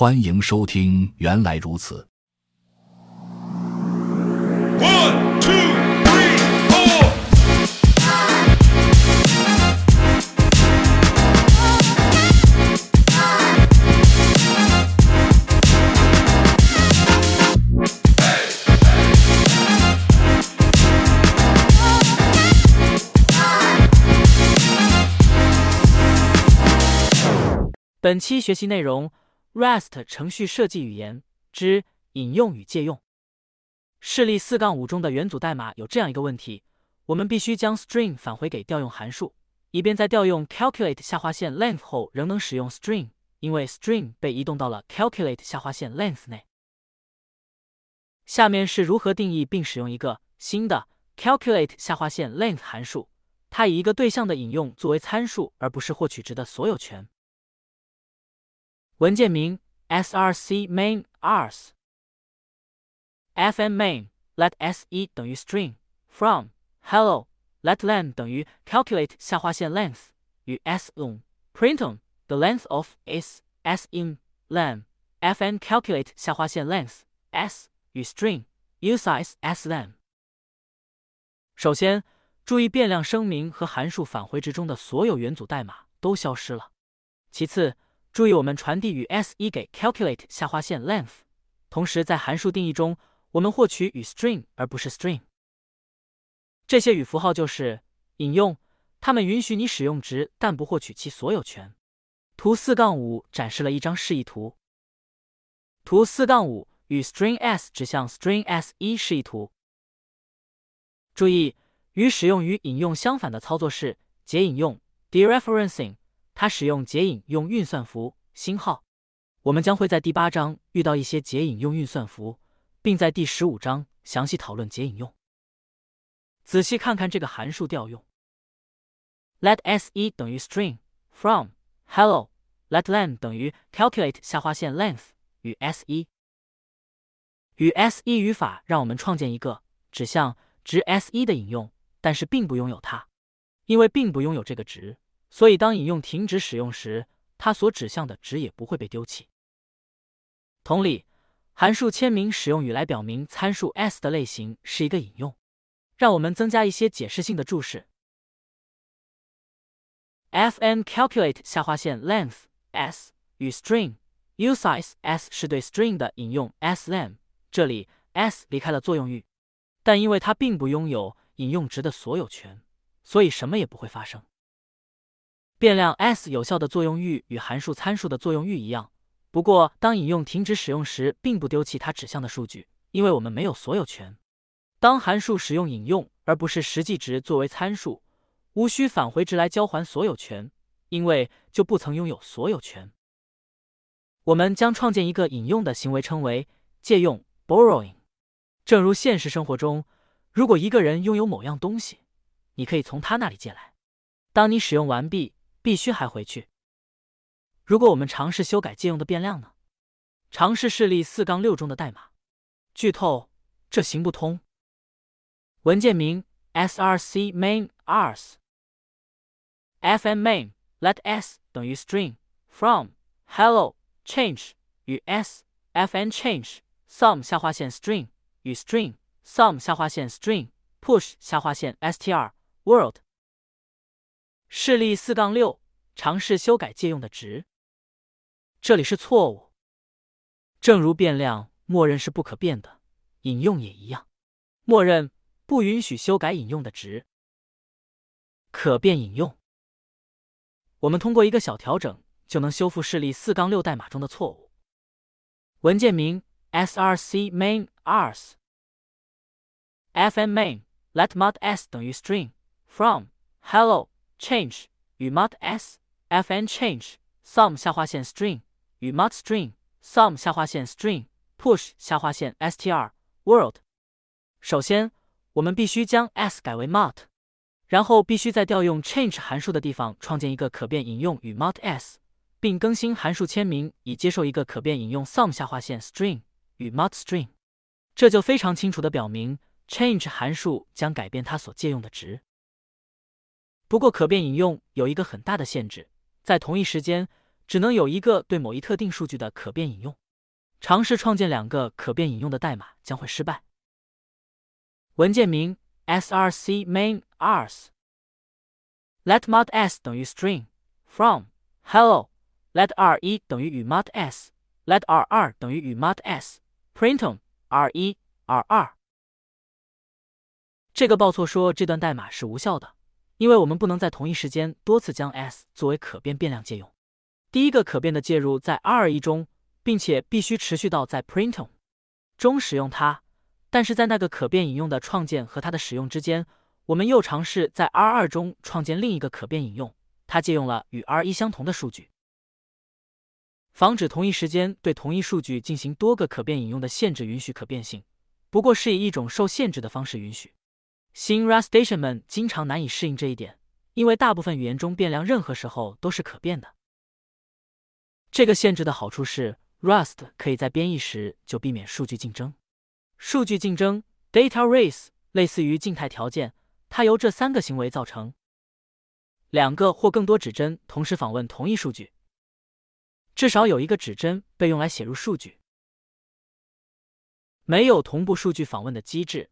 欢迎收听，原来如此。本期学习内容。：Rest 程序设计语言之引用与借用。示例四杠五中的元组代码有这样一个问题：我们必须将 string 返回给调用函数，以便在调用 calculate 下划线 length 后仍能使用 string，因为 string 被移动到了 calculate 下划线 length 内。下面是如何定义并使用一个新的 calculate 下划线 length 函数，它以一个对象的引用作为参数，而不是获取值的所有权。文件名 src main ars fn main let s 一等于 string from hello let len 等于 calculate 下划线 length 与 s on print on the length of is s in len fn calculate 下划线 length s 与 string usize s len。首先，注意变量声明和函数返回值中的所有元组代码都消失了。其次， 注意，我们传递与 s 一给 calculate 下划线 length，同时在函数定义中，我们获取与 string 而不是 string。这些与符号就是引用，它们允许你使用值，但不获取其所有权。图四杠五展示了一张示意图。图四杠五与 string s 指向 string s 一示意图。注意，与使用与引用相反的操作是解引用 dereferencing。它使用解引用运算符星号，我们将会在第八章遇到一些解引用运算符，并在第十五章详细讨论解引用。仔细看看这个函数调用：let s 一等于 string from hello let len 等于 calculate 下划线 length 与 s 一。与 s 一语法让我们创建一个指向值 s 一的引用，但是并不拥有它，因为并不拥有这个值。所以，当引用停止使用时，它所指向的值也不会被丢弃。同理，函数签名使用语来表明参数 s 的类型是一个引用。让我们增加一些解释性的注释：fn calculate 下划线 length s 与 string usize s 是对 string 的引用 s len，这里 s 离开了作用域，但因为它并不拥有引用值的所有权，所以什么也不会发生。变量 s 有效的作用域与函数参数的作用域一样，不过当引用停止使用时，并不丢弃它指向的数据，因为我们没有所有权。当函数使用引用而不是实际值作为参数，无需返回值来交还所有权，因为就不曾拥有所有权。我们将创建一个引用的行为称为借用 （borrowing）。正如现实生活中，如果一个人拥有某样东西，你可以从他那里借来。当你使用完毕。必须还回去。如果我们尝试修改借用的变量呢？尝试示例四杠六中的代码。剧透：这行不通。文件名 src main ars fn main let s 等于 string from hello change 与 s fn change sum 下划线 string 与 string sum 下划线 string push 下划线 str world 示例四杠六，尝试修改借用的值。这里是错误。正如变量默认是不可变的，引用也一样，默认不允许修改引用的值。可变引用，我们通过一个小调整就能修复示例四杠六代码中的错误。文件名 src main ars fn main let mod s 等于 string from hello change 与 mod s fn change sum 下划线 string 与 mod string sum 下划线 string push 下划线 str world。首先，我们必须将 s 改为 mod，然后必须在调用 change 函数的地方创建一个可变引用与 mod s，并更新函数签名以接受一个可变引用 sum 下划线 string 与 mod string。这就非常清楚的表明 change 函数将改变它所借用的值。不过，可变引用有一个很大的限制，在同一时间，只能有一个对某一特定数据的可变引用。尝试创建两个可变引用的代码将会失败。文件名 src main ars。let mod s 等于 string from hello。let r 一等于与 mod s。let r 二等于与 mod s。printon r 一 r 二。这个报错说这段代码是无效的，因为我们不能在同一时间多次将 s 作为可变变量借用。第一个可变的介入在 r 一中。并且必须持续到在 printon 中使用它，但是在那个可变引用的创建和它的使用之间，我们又尝试在 r 二中创建另一个可变引用，它借用了与 r 一相同的数据，防止同一时间对同一数据进行多个可变引用的限制允许可变性，不过是以一种受限制的方式允许。新 Rustation 们经常难以适应这一点，因为大部分语言中变量任何时候都是可变的。这个限制的好处是。Rust 可以在编译时就避免数据竞争。数据竞争 （data race） 类似于静态条件，它由这三个行为造成：两个或更多指针同时访问同一数据，至少有一个指针被用来写入数据，没有同步数据访问的机制。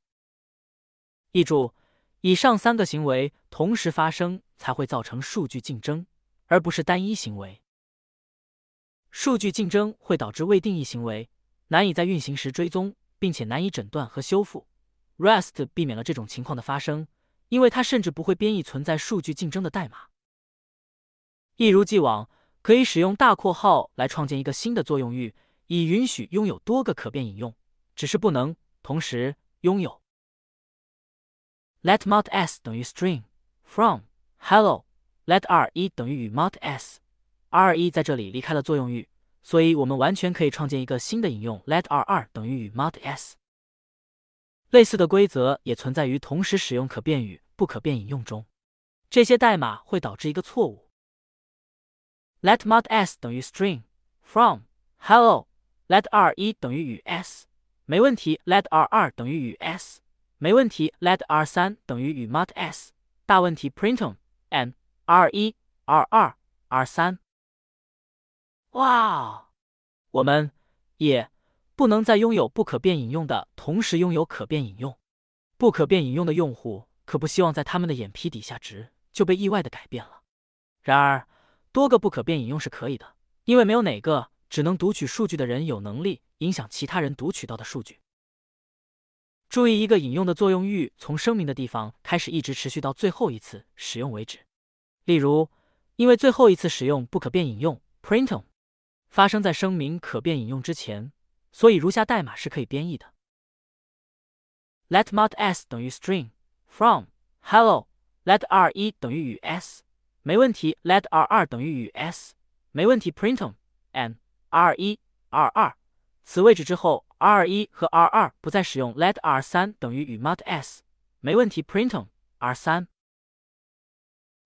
译注：以上三个行为同时发生才会造成数据竞争，而不是单一行为。数据竞争会导致未定义行为难以在运行时追踪，并且难以诊断和修复。Rust 避免了这种情况的发生，因为它甚至不会编译存在数据竞争的代码。一如既往，可以使用大括号来创建一个新的作用域，以允许拥有多个可变引用，只是不能同时拥有。Let mod s 等于 string from hello。Let r 一等于与 mod s。r 一在这里离开了作用域，所以我们完全可以创建一个新的引用。Let r 二等于与 mod s。类似的规则也存在于同时使用可变与、不可变引用中。这些代码会导致一个错误。Let mod s 等于 string from hello。Let r 一等于与 s，没问题。Let r 二等于与 s，没问题。Let r 三等于与 mod s，大问题。Printon n r 一 r 二 r 三。哇，我们也不能再拥有不可变引用的同时拥有可变引用。不可变引用的用户可不希望在他们的眼皮底下值就被意外的改变了。然而，多个不可变引用是可以的，因为没有哪个只能读取数据的人有能力影响其他人读取到的数据。注意，一个引用的作用域从声明的地方开始，一直持续到最后一次使用为止。例如，因为最后一次使用不可变引用 printon。发生在声明可变引用之前，所以如下代码是可以编译的：Let mod s 等于 string from hello。Let r 一等于与 s，没问题。Let r 二等于与 s，没问题。Printon n r 一 r 二，此位置之后，r 一和 r 二不再使用。Let r 三等于与 mod s，没问题。，printom r 三，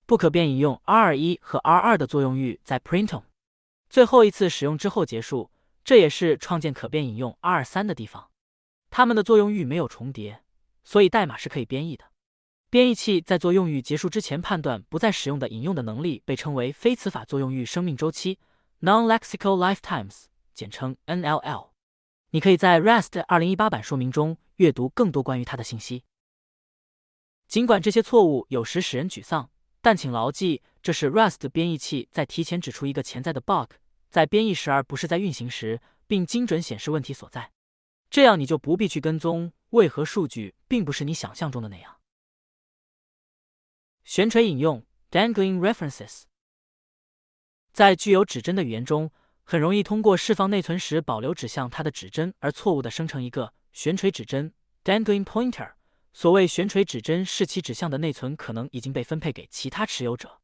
不可变引用 r 一和 r 二的作用域在 printom。最后一次使用之后结束，这也是创建可变引用 R 三的地方。它们的作用域没有重叠，所以代码是可以编译的。编译器在作用域结束之前判断不再使用的引用的能力被称为非词法作用域生命周期 （Non-lexical lifetimes），简称 NLL。你可以在 Rust 二零一八版说明中阅读更多关于它的信息。尽管这些错误有时使人沮丧。但请牢记，这是 Rust 编译器在提前指出一个潜在的 bug，在编译时而不是在运行时，并精准显示问题所在。这样你就不必去跟踪为何数据并不是你想象中的那样。悬垂引用 （Dangling References） 在具有指针的语言中，很容易通过释放内存时保留指向它的指针而错误的生成一个悬垂指针 （Dangling Pointer）。所谓悬垂指针是其指向的内存可能已经被分配给其他持有者。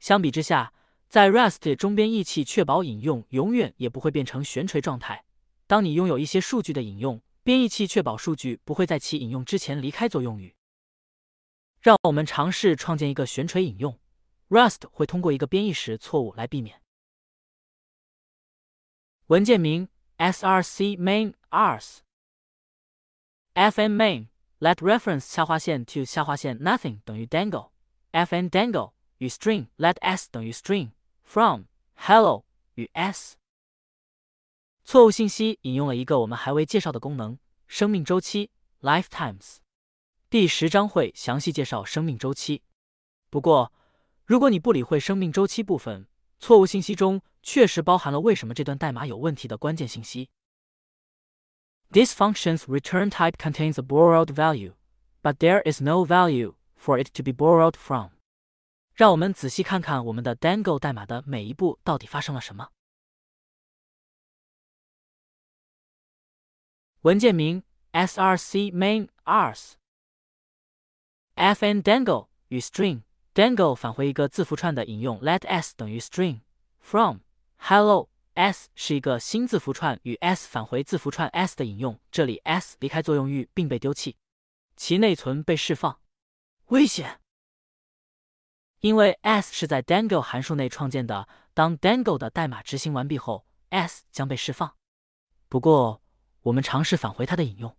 相比之下，在 Rust 中编译器确保引用永远也不会变成悬垂状态。当你拥有一些数据的引用，编译器确保数据不会在其引用之前离开作用域。让我们尝试创建一个悬垂引用。Rust 会通过一个编译时错误来避免。文件名 src main ars fn main。Let reference 下划线 to 下划线 nothing 等于 dangle，fn dangle 与 string let s 等于 string from hello 与 s。错误信息引用了一个我们还未介绍的功能——生命周期 （lifetimes）。第十章会详细介绍生命周期。不过，如果你不理会生命周期部分，错误信息中确实包含了为什么这段代码有问题的关键信息。This function's return type contains a borrowed value, but there is no value for it to be borrowed from. 让我们仔细看看我们的 Dango 代码的每一步到底发生了什么。文件名 src main ars fn dango 与 string dango 返回一个字符串的引用 let s 等于 string from hello s 是一个新字符串与 s 返回字符串 s 的引用，这里 s 离开作用域并被丢弃，其内存被释放。危险！因为 s 是在 dango 函数内创建的，当 dango 的代码执行完毕后，s 将被释放。不过，我们尝试返回它的引用，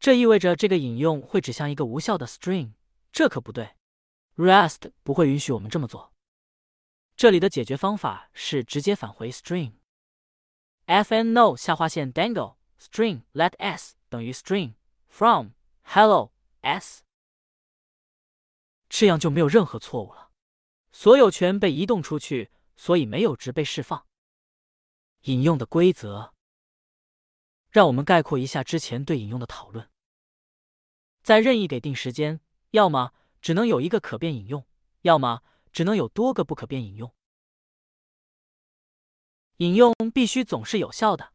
这意味着这个引用会指向一个无效的 string，这可不对。Rust 不会允许我们这么做。这里的解决方法是直接返回 string。fn no 下划线 dangle string let s 等于 string from hello s，这样就没有任何错误了。所有权被移动出去，所以没有值被释放。引用的规则。让我们概括一下之前对引用的讨论：在任意给定时间，要么只能有一个可变引用，要么只能有多个不可变引用。引用必须总是有效的。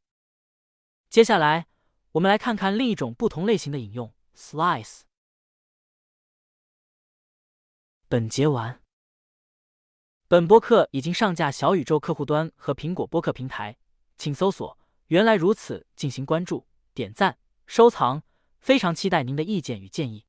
接下来，我们来看看另一种不同类型的引用 ——slice。本节完。本播客已经上架小宇宙客户端和苹果播客平台，请搜索。原来如此，进行关注、点赞、收藏，非常期待您的意见与建议。